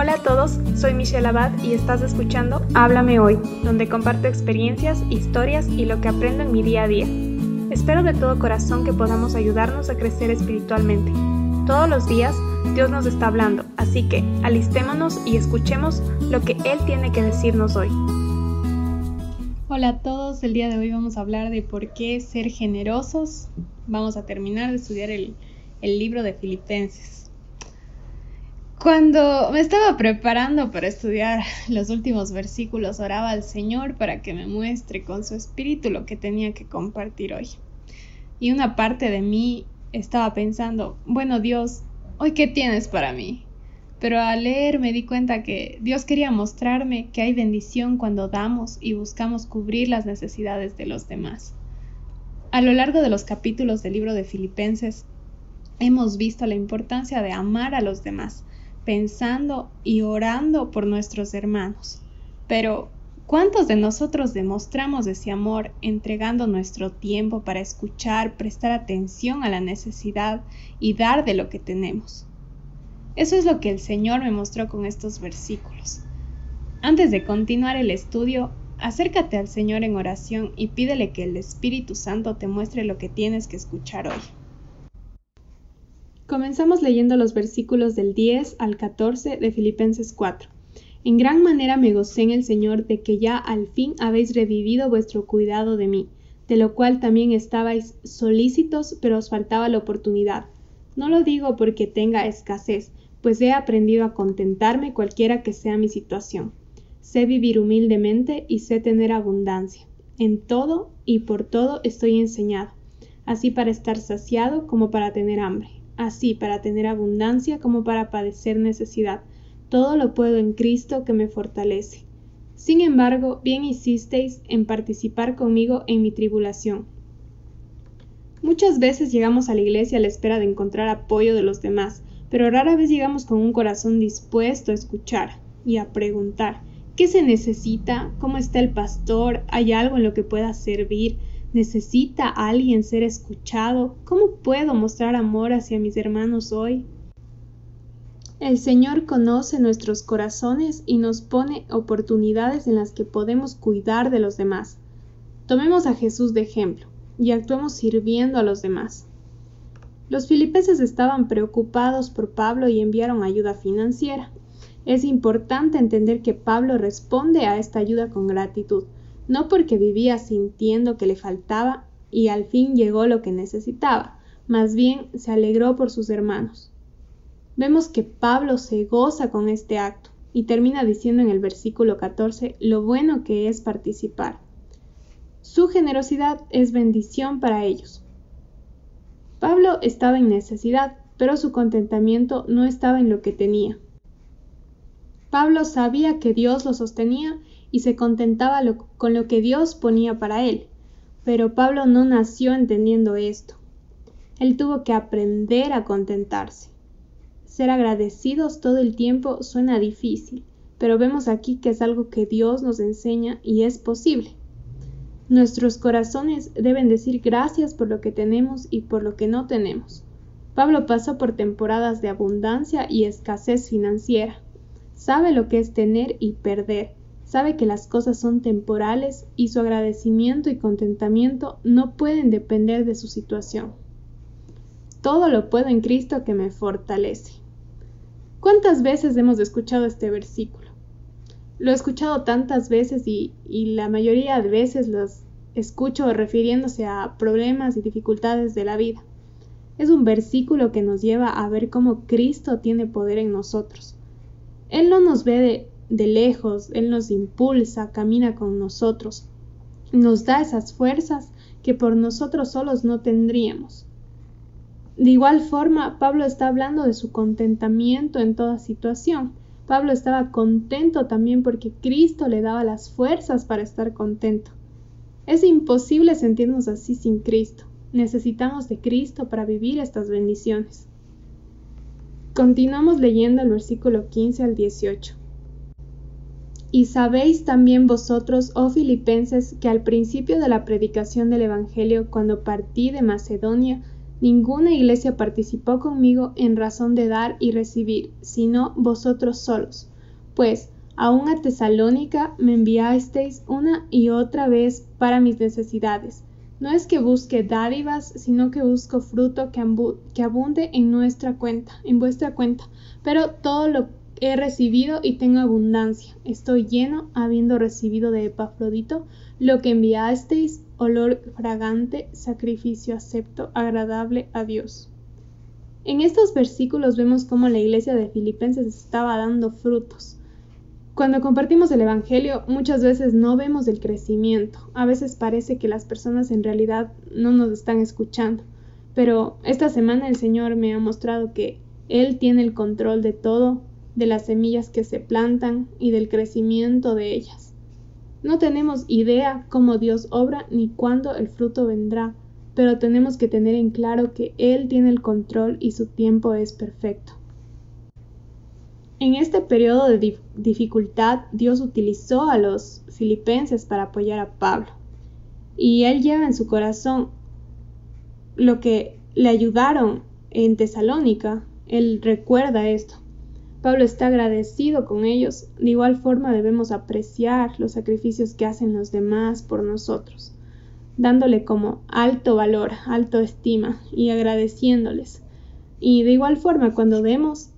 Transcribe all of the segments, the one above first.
Hola a todos, soy Michelle Abad y estás escuchando Háblame Hoy, donde comparto experiencias, historias y lo que aprendo en mi día a día. Espero de todo corazón que podamos ayudarnos a crecer espiritualmente. Todos los días Dios nos está hablando, así que alistémonos y escuchemos lo que Él tiene que decirnos hoy. Hola a todos, el día de hoy vamos a hablar de por qué ser generosos. Vamos a terminar de estudiar el, el libro de Filipenses. Cuando me estaba preparando para estudiar los últimos versículos, oraba al Señor para que me muestre con su espíritu lo que tenía que compartir hoy. Y una parte de mí estaba pensando, bueno Dios, ¿hoy qué tienes para mí? Pero al leer me di cuenta que Dios quería mostrarme que hay bendición cuando damos y buscamos cubrir las necesidades de los demás. A lo largo de los capítulos del libro de Filipenses, hemos visto la importancia de amar a los demás, pensando y orando por nuestros hermanos. Pero, ¿cuántos de nosotros demostramos ese amor entregando nuestro tiempo para escuchar, prestar atención a la necesidad y dar de lo que tenemos? Eso es lo que el Señor me mostró con estos versículos. Antes de continuar el estudio, acércate al Señor en oración y pídele que el Espíritu Santo te muestre lo que tienes que escuchar hoy. Comenzamos leyendo los versículos del 10 al 14 de Filipenses 4. En gran manera me gocé en el Señor de que ya al fin habéis revivido vuestro cuidado de mí, de lo cual también estabais solícitos, pero os faltaba la oportunidad. No lo digo porque tenga escasez, pues he aprendido a contentarme cualquiera que sea mi situación. Sé vivir humildemente y sé tener abundancia. En todo y por todo estoy enseñado, así para estar saciado como para tener hambre así para tener abundancia como para padecer necesidad. Todo lo puedo en Cristo que me fortalece. Sin embargo, bien hicisteis en participar conmigo en mi tribulación. Muchas veces llegamos a la iglesia a la espera de encontrar apoyo de los demás, pero rara vez llegamos con un corazón dispuesto a escuchar y a preguntar ¿qué se necesita? ¿Cómo está el pastor? ¿Hay algo en lo que pueda servir? ¿Necesita alguien ser escuchado? ¿Cómo puedo mostrar amor hacia mis hermanos hoy? El Señor conoce nuestros corazones y nos pone oportunidades en las que podemos cuidar de los demás. Tomemos a Jesús de ejemplo y actuemos sirviendo a los demás. Los filipenses estaban preocupados por Pablo y enviaron ayuda financiera. Es importante entender que Pablo responde a esta ayuda con gratitud, no porque vivía sintiendo que le faltaba y al fin llegó lo que necesitaba, más bien se alegró por sus hermanos. Vemos que Pablo se goza con este acto y termina diciendo en el versículo 14 lo bueno que es participar. Su generosidad es bendición para ellos. Pablo estaba en necesidad, pero su contentamiento no estaba en lo que tenía. Pablo sabía que Dios lo sostenía y se contentaba con lo que Dios ponía para él. Pero Pablo no nació entendiendo esto. Él tuvo que aprender a contentarse. Ser agradecidos todo el tiempo suena difícil, pero vemos aquí que es algo que Dios nos enseña y es posible. Nuestros corazones deben decir gracias por lo que tenemos y por lo que no tenemos. Pablo pasó por temporadas de abundancia y escasez financiera. Sabe lo que es tener y perder, sabe que las cosas son temporales y su agradecimiento y contentamiento no pueden depender de su situación. Todo lo puedo en Cristo que me fortalece. ¿Cuántas veces hemos escuchado este versículo? Lo he escuchado tantas veces y, y la mayoría de veces los escucho refiriéndose a problemas y dificultades de la vida. Es un versículo que nos lleva a ver cómo Cristo tiene poder en nosotros. Él no nos ve de, de lejos, Él nos impulsa, camina con nosotros, nos da esas fuerzas que por nosotros solos no tendríamos. De igual forma, Pablo está hablando de su contentamiento en toda situación. Pablo estaba contento también porque Cristo le daba las fuerzas para estar contento. Es imposible sentirnos así sin Cristo. Necesitamos de Cristo para vivir estas bendiciones. Continuamos leyendo el versículo 15 al 18. Y sabéis también vosotros, oh filipenses, que al principio de la predicación del Evangelio, cuando partí de Macedonia, Ninguna iglesia participó conmigo en razón de dar y recibir, sino vosotros solos. Pues, aun a Tesalónica me enviasteis una y otra vez para mis necesidades. No es que busque dádivas, sino que busco fruto que, abunde en nuestra cuenta, en vuestra cuenta. Pero todo lo he recibido y tengo abundancia. Estoy lleno, habiendo recibido de Epafrodito lo que enviasteis, olor fragante, sacrificio acepto, agradable a Dios. En estos versículos vemos cómo la iglesia de Filipenses estaba dando frutos. Cuando compartimos el Evangelio muchas veces no vemos el crecimiento, a veces parece que las personas en realidad no nos están escuchando, pero esta semana el Señor me ha mostrado que Él tiene el control de todo, de las semillas que se plantan y del crecimiento de ellas. No tenemos idea cómo Dios obra ni cuándo el fruto vendrá, pero tenemos que tener en claro que Él tiene el control y su tiempo es perfecto. En este periodo de dificultad, Dios utilizó a los filipenses para apoyar a Pablo. Y él lleva en su corazón lo que le ayudaron en Tesalónica. Él recuerda esto. Pablo está agradecido con ellos. De igual forma debemos apreciar los sacrificios que hacen los demás por nosotros, dándole como alto valor, alto estima y agradeciéndoles. Y de igual forma cuando demos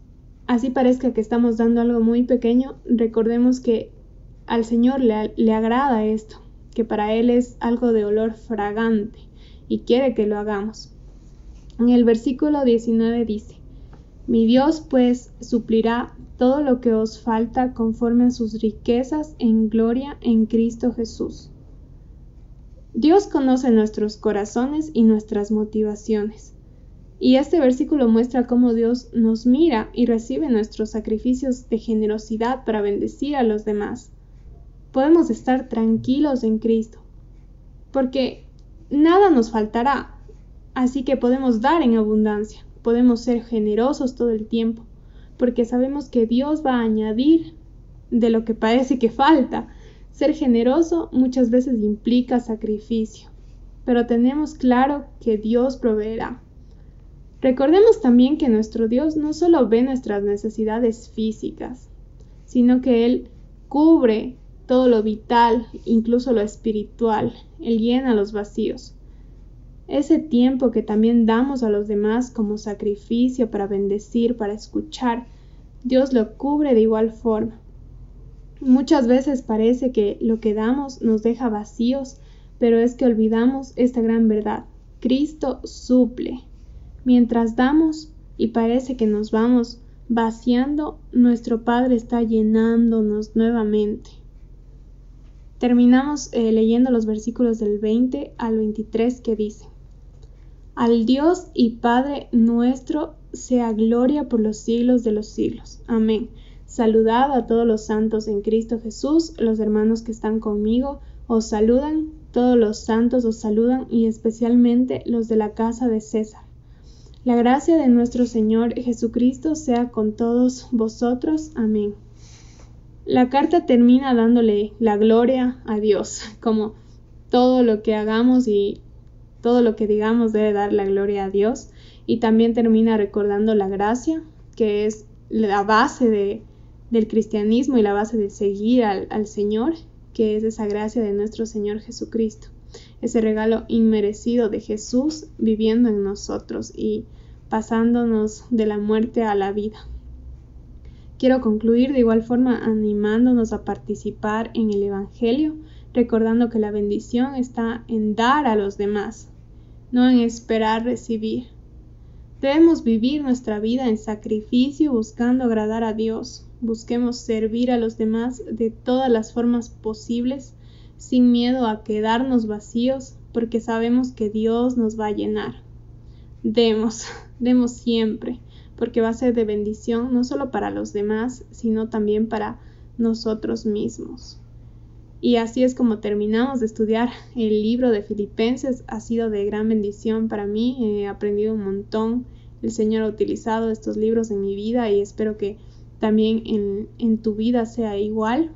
así parezca que estamos dando algo muy pequeño, recordemos que al Señor le, agrada esto, que para Él es algo de olor fragante y quiere que lo hagamos. En el versículo 19 dice, Mi Dios pues suplirá todo lo que os falta conforme a sus riquezas en gloria en Cristo Jesús. Dios conoce nuestros corazones y nuestras motivaciones. Y este versículo muestra cómo Dios nos mira y recibe nuestros sacrificios de generosidad para bendecir a los demás. Podemos estar tranquilos en Cristo, porque nada nos faltará, así que podemos dar en abundancia, podemos ser generosos todo el tiempo, porque sabemos que Dios va a añadir de lo que parece que falta. Ser generoso muchas veces implica sacrificio, pero tenemos claro que Dios proveerá. Recordemos también que nuestro Dios no solo ve nuestras necesidades físicas, sino que Él cubre todo lo vital, incluso lo espiritual. Él llena los vacíos. Ese tiempo que también damos a los demás como sacrificio para bendecir, para escuchar, Dios lo cubre de igual forma. Muchas veces parece que lo que damos nos deja vacíos, pero es que olvidamos esta gran verdad. Cristo suple, Mientras damos y parece que nos vamos vaciando, nuestro Padre está llenándonos nuevamente. Terminamos eh, leyendo los versículos del 20 al 23 que dice, Al Dios y Padre nuestro sea gloria por los siglos de los siglos. Amén. Saludad a todos los santos en Cristo Jesús, los hermanos que están conmigo, os saludan, todos los santos os saludan y especialmente los de la casa de César. La gracia de nuestro Señor Jesucristo sea con todos vosotros. Amén. La carta termina dándole la gloria a Dios, como todo lo que hagamos y todo lo que digamos debe dar la gloria a Dios. Y también termina recordando la gracia, que es la base de, del cristianismo y la base de seguir al, al Señor, que es esa gracia de nuestro Señor Jesucristo ese regalo inmerecido de Jesús viviendo en nosotros y pasándonos de la muerte a la vida. Quiero concluir de igual forma animándonos a participar en el Evangelio, recordando que la bendición está en dar a los demás, no en esperar recibir. Debemos vivir nuestra vida en sacrificio buscando agradar a Dios. Busquemos servir a los demás de todas las formas posibles sin miedo a quedarnos vacíos, porque sabemos que Dios nos va a llenar. Demos, demos siempre, porque va a ser de bendición no solo para los demás, sino también para nosotros mismos. Y así es como terminamos de estudiar el libro de Filipenses. Ha sido de gran bendición para mí, he aprendido un montón. El Señor ha utilizado estos libros en mi vida y espero que también en, en tu vida sea igual.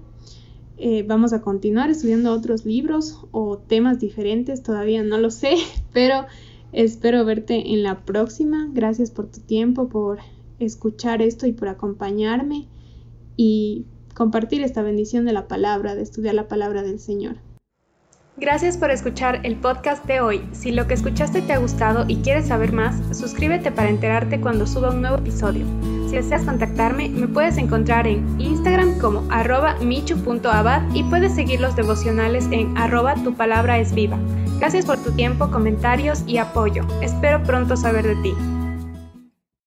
Eh, vamos a continuar estudiando otros libros o temas diferentes, todavía no lo sé, pero Espero verte en la próxima. Gracias por tu tiempo, por escuchar esto y por acompañarme y compartir esta bendición de la palabra, de estudiar la palabra del Señor. Gracias por escuchar el podcast de hoy. Si lo que escuchaste te ha gustado y quieres saber más, suscríbete para enterarte cuando suba un nuevo episodio. Si deseas contactarme, me puedes encontrar en Instagram como arroba michu.abad y puedes seguir los devocionales en arroba tu palabra es viva. Gracias por tu tiempo, comentarios y apoyo. Espero pronto saber de ti.